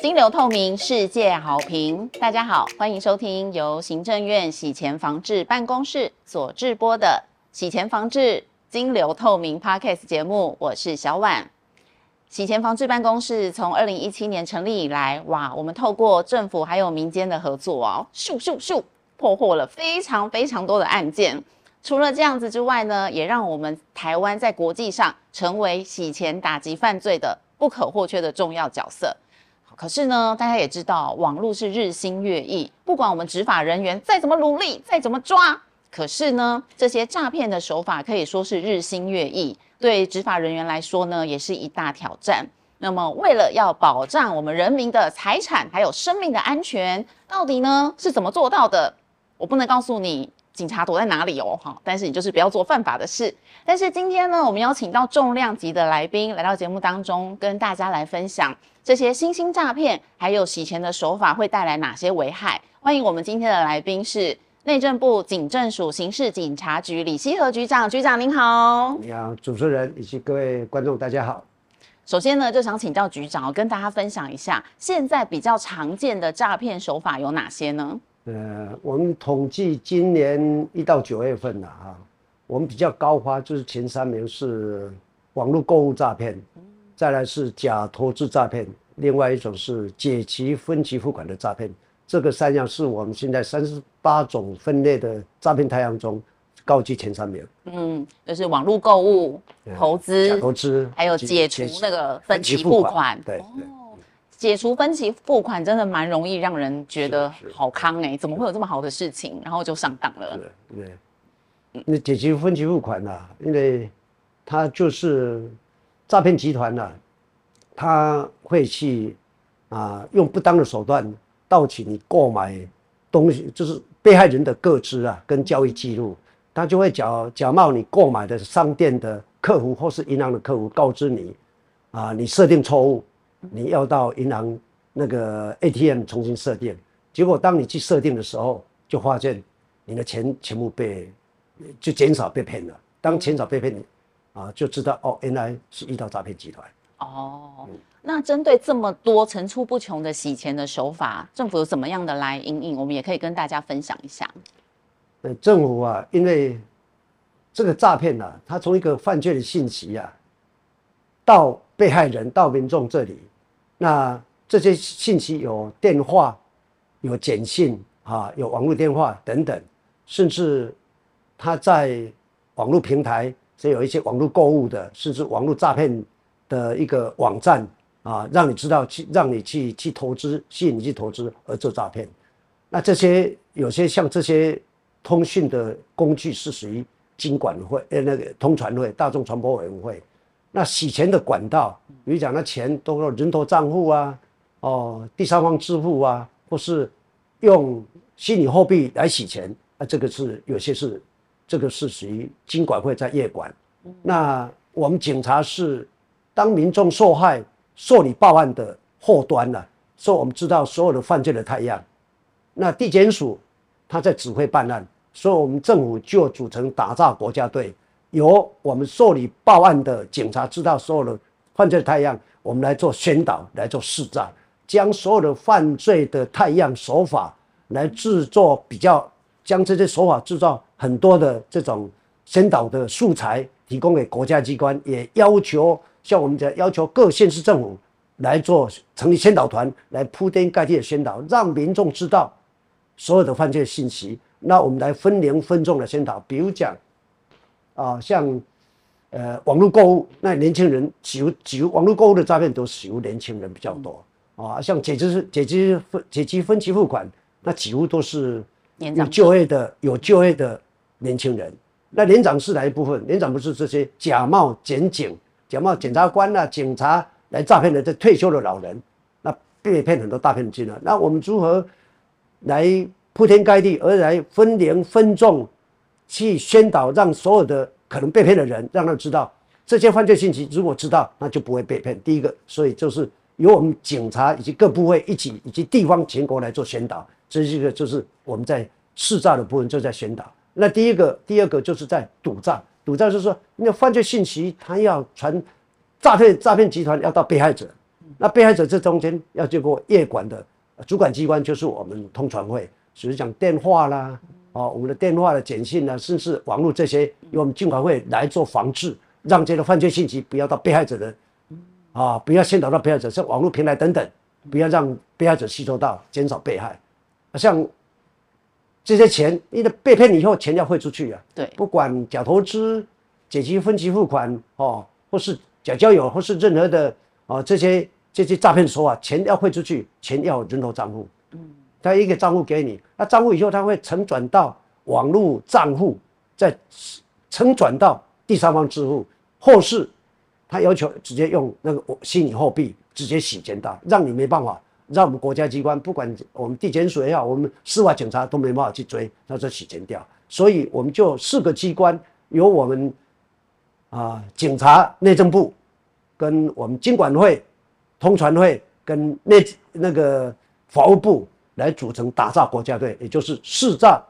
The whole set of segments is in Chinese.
金流透明，世界好评。大家好，欢迎收听由行政院洗钱防治办公室所制播的《洗钱防治金流透明》Podcast 节目。我是小婉。洗钱防治办公室从二零一七年成立以来，哇，我们透过政府还有民间的合作哦，咻咻咻，破获了非常非常多的案件。除了这样子之外呢，也让我们台湾在国际上成为洗钱打击犯罪的不可或缺的重要角色。可是呢，大家也知道，网络是日新月异，不管我们执法人员再怎么努力，再怎么抓，可是呢，这些诈骗的手法可以说是日新月异，对执法人员来说呢，也是一大挑战。那么，为了要保障我们人民的财产还有生命的安全，到底呢是怎么做到的？我不能告诉你。警察躲在哪里哦？哈，但是你就是不要做犯法的事。但是今天呢，我们邀请到重量级的来宾来到节目当中，跟大家来分享这些新兴诈骗还有洗钱的手法会带来哪些危害。欢迎我们今天的来宾是内政部警政署刑事警察局李希和局长，局长您好。你好，主持人以及各位观众，大家好。首先呢，就想请教局长，跟大家分享一下现在比较常见的诈骗手法有哪些呢？呃，我们统计今年一到九月份呢，哈，我们比较高发就是前三名是网络购物诈骗，再来是假投资诈骗，另外一种是解期分期付款的诈骗。这个三样是我们现在三十八种分类的诈骗太阳中高居前三名。嗯，就是网络购物、投资、假投资，还有解除那个分期付款。对。解除分期付款真的蛮容易让人觉得好康哎，怎么会有这么好的事情？然后就上当了。对，那解除分期付款呢？因为他就是诈骗集团呢，他会去啊用不当的手段盗取你购买东西，就是被害人的个资啊跟交易记录，他就会假假冒你购买的商店的客服或是银行的客服，告知你啊你设定错误。你要到银行那个 ATM 重新设定，结果当你去设定的时候，就发现你的钱全部被就减少被骗了。当钱少被骗，啊，就知道哦，原来是遇到诈骗集团。哦，那针对这么多层出不穷的洗钱的手法，政府有怎么样的来应应？我们也可以跟大家分享一下。呃政府啊，因为这个诈骗呢，它从一个犯罪的信息啊，到被害人到民众这里。那这些信息有电话、有简讯啊，有网络电话等等，甚至他在网络平台，是有一些网络购物的，甚至网络诈骗的一个网站啊，让你知道去让你去去投资，吸引你去投资而做诈骗。那这些有些像这些通讯的工具是属于经管会呃那个通传会、大众传播委员会。那洗钱的管道，比如讲，那钱都是人头账户啊，哦，第三方支付啊，或是用虚拟货币来洗钱，啊，这个是有些是，这个是属于金管会在业管。那我们警察是当民众受害受理报案的后端了，说我们知道所有的犯罪的太阳。那地检署他在指挥办案，所以我们政府就组成打造国家队。由我们受理报案的警察知道所有的犯罪的太阳，我们来做宣导，来做示诈，将所有的犯罪的太阳手法来制作比较，将这些手法制造很多的这种宣导的素材提供给国家机关，也要求像我们讲要求各县市政府来做成立宣导团，来铺天盖地的宣导，让民众知道所有的犯罪信息。那我们来分龄分众的宣导，比如讲。啊，像，呃，网络购物，那年轻人几乎几乎网络购物的诈骗都属于年轻人比较多啊。像解支解支分解期分期付款，那几乎都是有就业的有就业的年轻人。那年长是哪一部分？年长不是这些假冒检警、假冒检察官啊、警察来诈骗的这退休的老人，那被骗很多大骗金了。那我们如何来铺天盖地而来分龄分众？去宣导，让所有的可能被骗的人，让他知道这些犯罪信息。如果知道，那就不会被骗。第一个，所以就是由我们警察以及各部位一起，以及地方全国来做宣导。这是一个就是我们在试诈的部分就在宣导。那第一个，第二个就是在赌诈。赌诈就是说，那犯罪信息他要传，诈骗诈骗集团要到被害者，那被害者这中间要经过业管的主管机关，就是我们通传会，只是讲电话啦，哦，我们的电话的简讯呢，甚至网络这些，由我们经管会来做防治，让这个犯罪信息不要到被害者的，啊，不要先导到被害者，像网络平台等等，不要让被害者吸收到，减少被害。像这些钱，你的被骗以后钱要汇出去啊，对，不管假投资、解期分期付款哦，或是假交友，或是任何的哦这些这些诈骗手法，钱要汇出去，钱要人头账户，嗯，他一个账户给你，那账户以后他会承转到网络账户，再承转到第三方支付，或是他要求直接用那个虚拟货币直接洗钱到，让你没办法。让我们国家机关，不管我们地检署也好，我们司法警察都没办法去追，他说洗钱掉。所以我们就四个机关，由我们啊警察、内政部，跟我们经管会、通传会跟内那个法务部来组成打诈国家队，也就是市诈、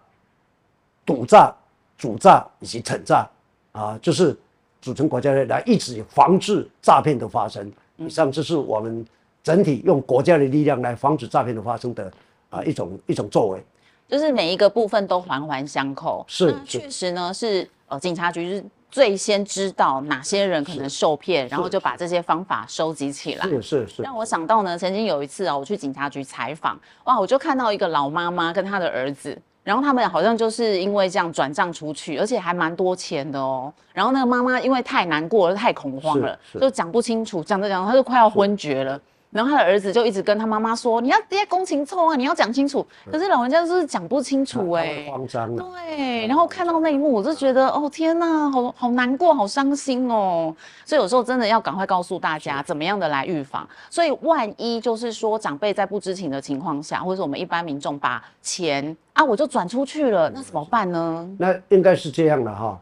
赌诈、主诈以及惩诈啊，就是组成国家队来一直防治诈骗的发生。以上就是我们。整体用国家的力量来防止诈骗的发生的啊一种一种作为，就是每一个部分都环环相扣。是，确实呢是呃警察局是最先知道哪些人可能受骗，然后就把这些方法收集起来。是是是。让我想到呢，曾经有一次啊，我去警察局采访，哇，我就看到一个老妈妈跟她的儿子，然后他们好像就是因为这样转账出去，而且还蛮多钱的哦。然后那个妈妈因为太难过了，太恐慌了，就讲不清楚，讲着讲着她就快要昏厥了。然后他的儿子就一直跟他妈妈说：“你要爹公情错啊，你要讲清楚。”可是老人家就是讲不清楚哎，慌张了。对，然后看到那一幕，我就觉得哦天哪，好好难过，好伤心哦。所以有时候真的要赶快告诉大家怎么样的来预防。所以万一就是说长辈在不知情的情况下，或者我们一般民众把钱啊我就转出去了，那怎么办呢？那应该是这样的哈，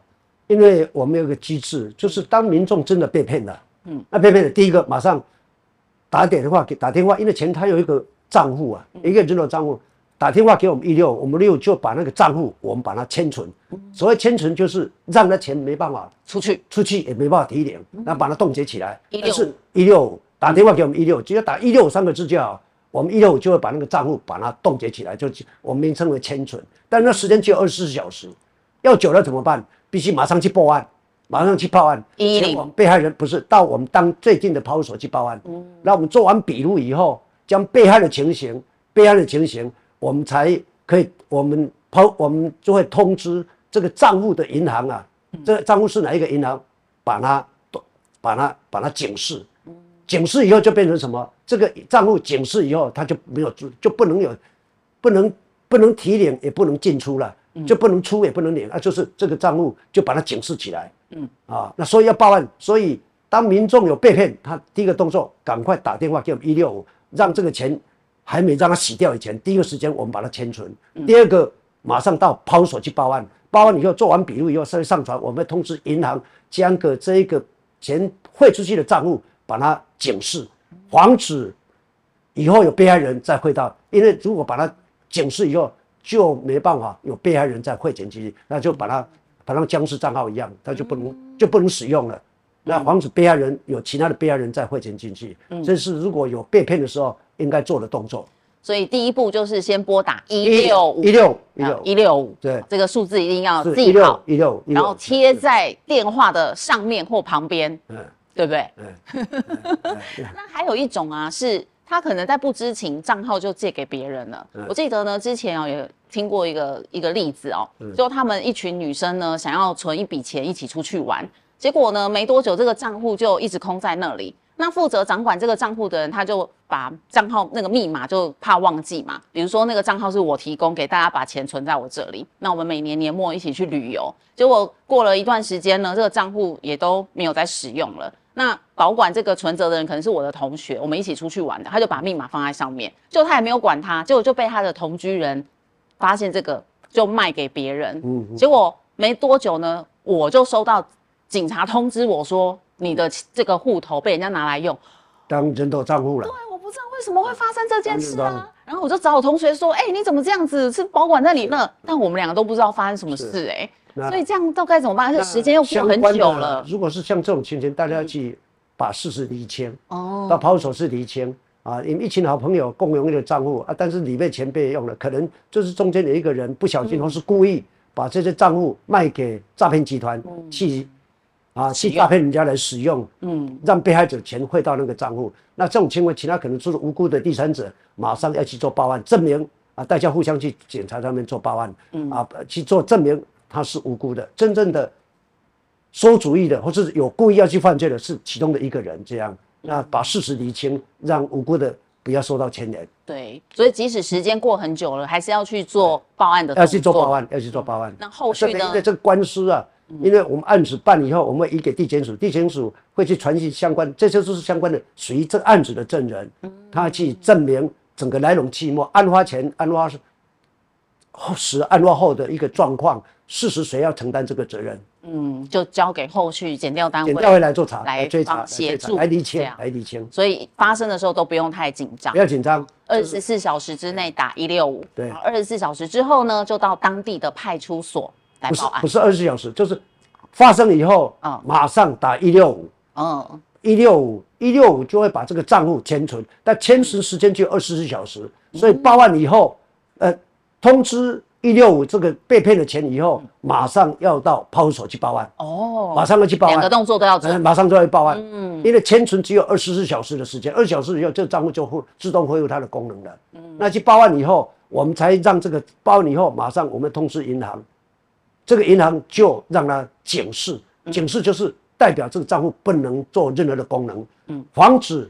因为我们有个机制，就是当民众真的被骗了，嗯，那被骗的第一个马上。打电话给打电话，因为钱他有一个账户啊，一个人的账户，打电话给我们一六，我们六就把那个账户我们把它签存。所谓签存就是让那钱没办法出去，出去也没办法提领，那把它冻结起来。一六一六打电话给我们一六，只要打一六三个字就好，我们一六就会把那个账户把它冻结起来，就我们名称为签存。但那时间只有二十四小时，要久了怎么办？必须马上去报案。马上去报案，前往被害人不是到我们当最近的派出所去报案。嗯，那我们做完笔录以后，将被害的情形、被害的情形，我们才可以，我们抛，我们就会通知这个账户的银行啊，这个账户是哪一个银行，把它，把它，把它警示。警示以后就变成什么？这个账户警示以后，他就没有就不能有，不能不能提领，也不能进出了，就不能出也不能领啊，就是这个账户就把它警示起来。嗯啊，那所以要报案，所以当民众有被骗，他第一个动作赶快打电话给我们一六五，让这个钱还没让他洗掉以前，第一个时间我们把它签存。第二个，马上到派出所去报案，报案以后做完笔录以后，再上传，我们通知银行将个这一个钱汇出去的账户把它警示，防止以后有被害人再汇到，因为如果把它警示以后，就没办法有被害人再汇钱进去，那就把它。好像僵尸账号一样，他就不能就不能使用了。那防止被害人有其他的被害人再汇钱进去，这是如果有被骗的时候应该做的动作。所以第一步就是先拨打一六五。一六一六一六五，对，这个数字一定要记好。一六，然后贴在电话的上面或旁边，嗯，对不对？那还有一种啊，是他可能在不知情，账号就借给别人了。我记得呢，之前哦也。听过一个一个例子哦，就他们一群女生呢，想要存一笔钱一起出去玩，结果呢，没多久这个账户就一直空在那里。那负责掌管这个账户的人，他就把账号那个密码就怕忘记嘛，比如说那个账号是我提供给大家把钱存在我这里，那我们每年年末一起去旅游，结果过了一段时间呢，这个账户也都没有再使用了。那保管这个存折的人可能是我的同学，我们一起出去玩的，他就把密码放在上面，就他也没有管他，结果就被他的同居人。发现这个就卖给别人，嗯，结果没多久呢，我就收到警察通知我说你的这个户头被人家拿来用当人头账户了。对，我不知道为什么会发生这件事啊。然后我就找我同学说，哎，你怎么这样子？是保管在你那？但我们两个都不知道发生什么事，哎，所以这样到该怎么办？而且时间又过很久了。如果是像这种情形，大家要去把事实厘清。哦，到派出所是厘清啊，你们一群好朋友共用一个账户啊，但是里面钱被用了，可能就是中间有一个人不小心或是故意把这些账户卖给诈骗集团去。啊，去诈骗人家来使用，嗯，让被害者钱汇到那个账户。那这种情况，其他可能就是无辜的第三者，马上要去做报案，证明啊，大家互相去检查上面做报案，嗯啊，去做证明他是无辜的。真正的馊主意的，或是有故意要去犯罪的，是其中的一个人。这样，那把事实厘清，让无辜的不要受到牵连。对，所以即使时间过很久了，还是要去做报案的。要去做报案，要去做报案。那后续呢？因为这个官司啊。因为我们案子办以后，我们会移给地检署，地检署会去传讯相关，这些都是相关的，属于这案子的证人，他去证明整个来龙去脉，案发前、案发时、案发后的一个状况，事实谁要承担这个责任？嗯，就交给后续检调单位，检调会来做查、来追查、协助、来厘清、来厘清。所以发生的时候都不用太紧张，不要紧张，二十四小时之内打一六五，对，二十四小时之后呢，就到当地的派出所。不是不是二十四小时，就是发生以后啊，马上打一六五，嗯，一六五一六五就会把这个账户迁存，但迁存时间就二十四小时，所以报案以后，呃，通知一六五这个被骗的钱以后，马上要到派出所去报案，哦，马上要去报案，两个动作都要做，马上就要报案，嗯，因为迁存只有二十四小时的时间，二小时以后这个账户就会自动恢复它的功能了，嗯，那去报案以后，我们才让这个报案以后，马上我们通知银行。这个银行就让它警示，警示就是代表这个账户不能做任何的功能，嗯，防止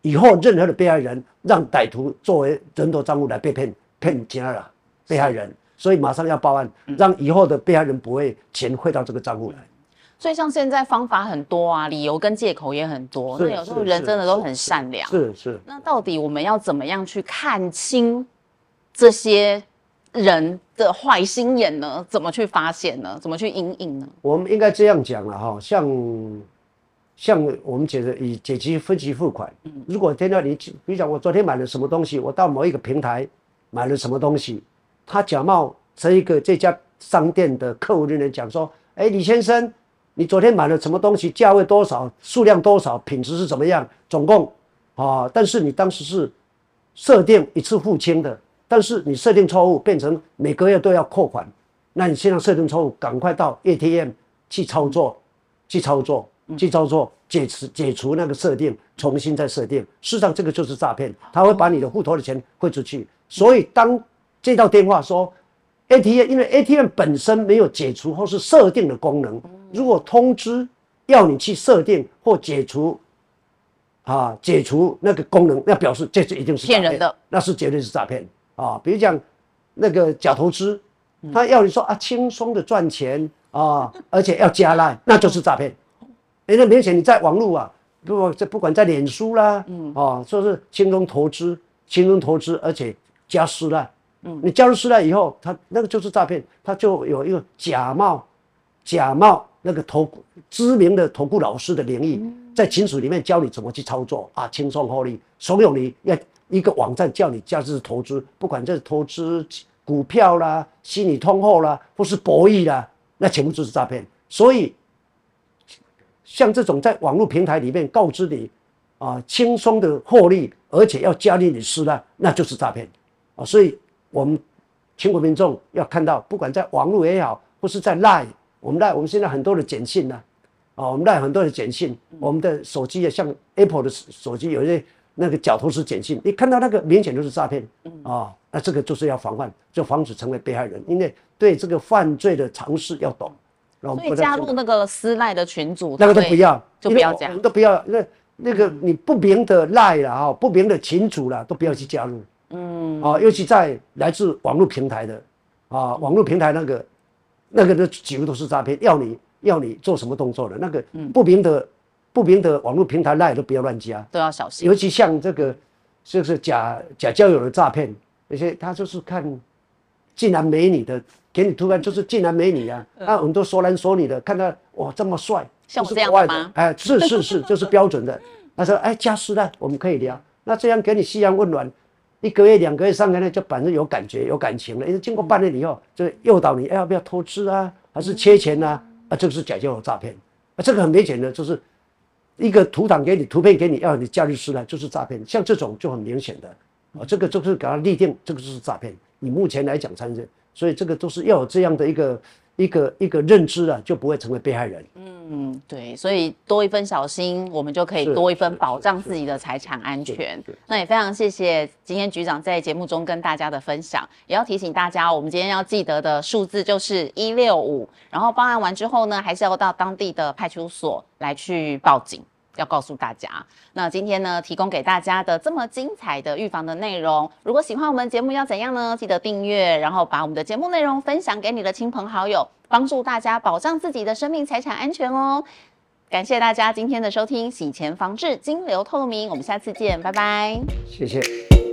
以后任何的被害人让歹徒作为人头账户来被骗骗其他的被害人，所以马上要报案，让以后的被害人不会钱汇到这个账户来。所以像现在方法很多啊，理由跟借口也很多，那有时候人真的都很善良。是是。那到底我们要怎么样去看清这些？人的坏心眼呢？怎么去发现呢？怎么去阴影呢？我们应该这样讲了哈，像像我们解的以解期分期付款，如果天到你比如讲我昨天买了什么东西，我到某一个平台买了什么东西，他假冒这一个这家商店的客服人员讲说，哎，李先生，你昨天买了什么东西？价位多少？数量多少？品质是怎么样？总共啊，但是你当时是设定一次付清的。但是你设定错误，变成每个月都要扣款，那你现在设定错误，赶快到 ATM 去操作，去操作，去操作，解除解除那个设定，重新再设定。事实上，这个就是诈骗，他会把你的户头的钱汇出去。所以当接到电话说 ATM，因为 ATM 本身没有解除或是设定的功能，如果通知要你去设定或解除，啊，解除那个功能，那表示这是一定是骗人的，那是绝对是诈骗。啊，比如讲那个假投资，他要你说啊，轻松的赚钱啊，而且要加赖，那就是诈骗。哎，那明显你在网络啊，不这不管在脸书啦，嗯，哦，说是轻松投资，轻松投资，而且加私赖，嗯，你加入私赖以后，他那个就是诈骗，他就有一个假冒假冒那个投知名的投顾老师的名义，在群组里面教你怎么去操作啊，轻松获利，怂恿你要。一个网站叫你价值投资，不管这是投资股票啦、虚拟通货啦，或是博弈啦，那全部就是诈骗。所以，像这种在网络平台里面告知你啊轻松的获利，而且要加利你私呢，那就是诈骗啊。所以，我们全国民众要看到，不管在网络也好，或是在 Line，我们 Line 我们现在很多的简讯呢，啊，我们 Line 很多的简讯，我们的手机也像 Apple 的手机有一些。那个假投资简讯，你看到那个明显就是诈骗啊！那这个就是要防范，就防止成为被害人，因为对这个犯罪的常识要懂。所以加入那个私赖的群组，那个都不要，就不要加，都不要。那那个你不明的赖了啊，不明的群组了，都不要去加入。嗯，啊，尤其在来自网络平台的啊，网络平台那个那个的几乎都是诈骗，要你要你做什么动作的，那个不明的。不明的网络平台赖都不要乱加，都要小心。尤其像这个，就是假假交友的诈骗，那些他就是看竟然美女的，给你突然就是竟然美女啊，啊很多说男说女的，看到哇这么帅，像我这样的吗？哎，是是是，就是标准的。他说哎加私赖，我们可以聊，那这样给你夕阳温暖，一个月、两个月、三个月就反正有感觉、有感情了。因为经过半年以后，就诱导你要不要投资啊，还是缺钱呐？啊，这个是假交友诈骗，啊，这个很明显的就是。一个图档给你，图片给你，要你假日出来就是诈骗。像这种就很明显的，啊，这个就是给他立定，这个就是诈骗。你目前来讲，参政，所以这个都是要有这样的一个一个一个认知啊，就不会成为被害人。嗯，对，所以多一分小心，我们就可以多一分保障自己的财产安全。那也非常谢谢今天局长在节目中跟大家的分享，也要提醒大家，我们今天要记得的数字就是一六五，然后报案完之后呢，还是要到当地的派出所来去报警。要告诉大家，那今天呢，提供给大家的这么精彩的预防的内容，如果喜欢我们节目要怎样呢？记得订阅，然后把我们的节目内容分享给你的亲朋好友，帮助大家保障自己的生命财产安全哦。感谢大家今天的收听，洗钱防治，金流透明，我们下次见，拜拜。谢谢。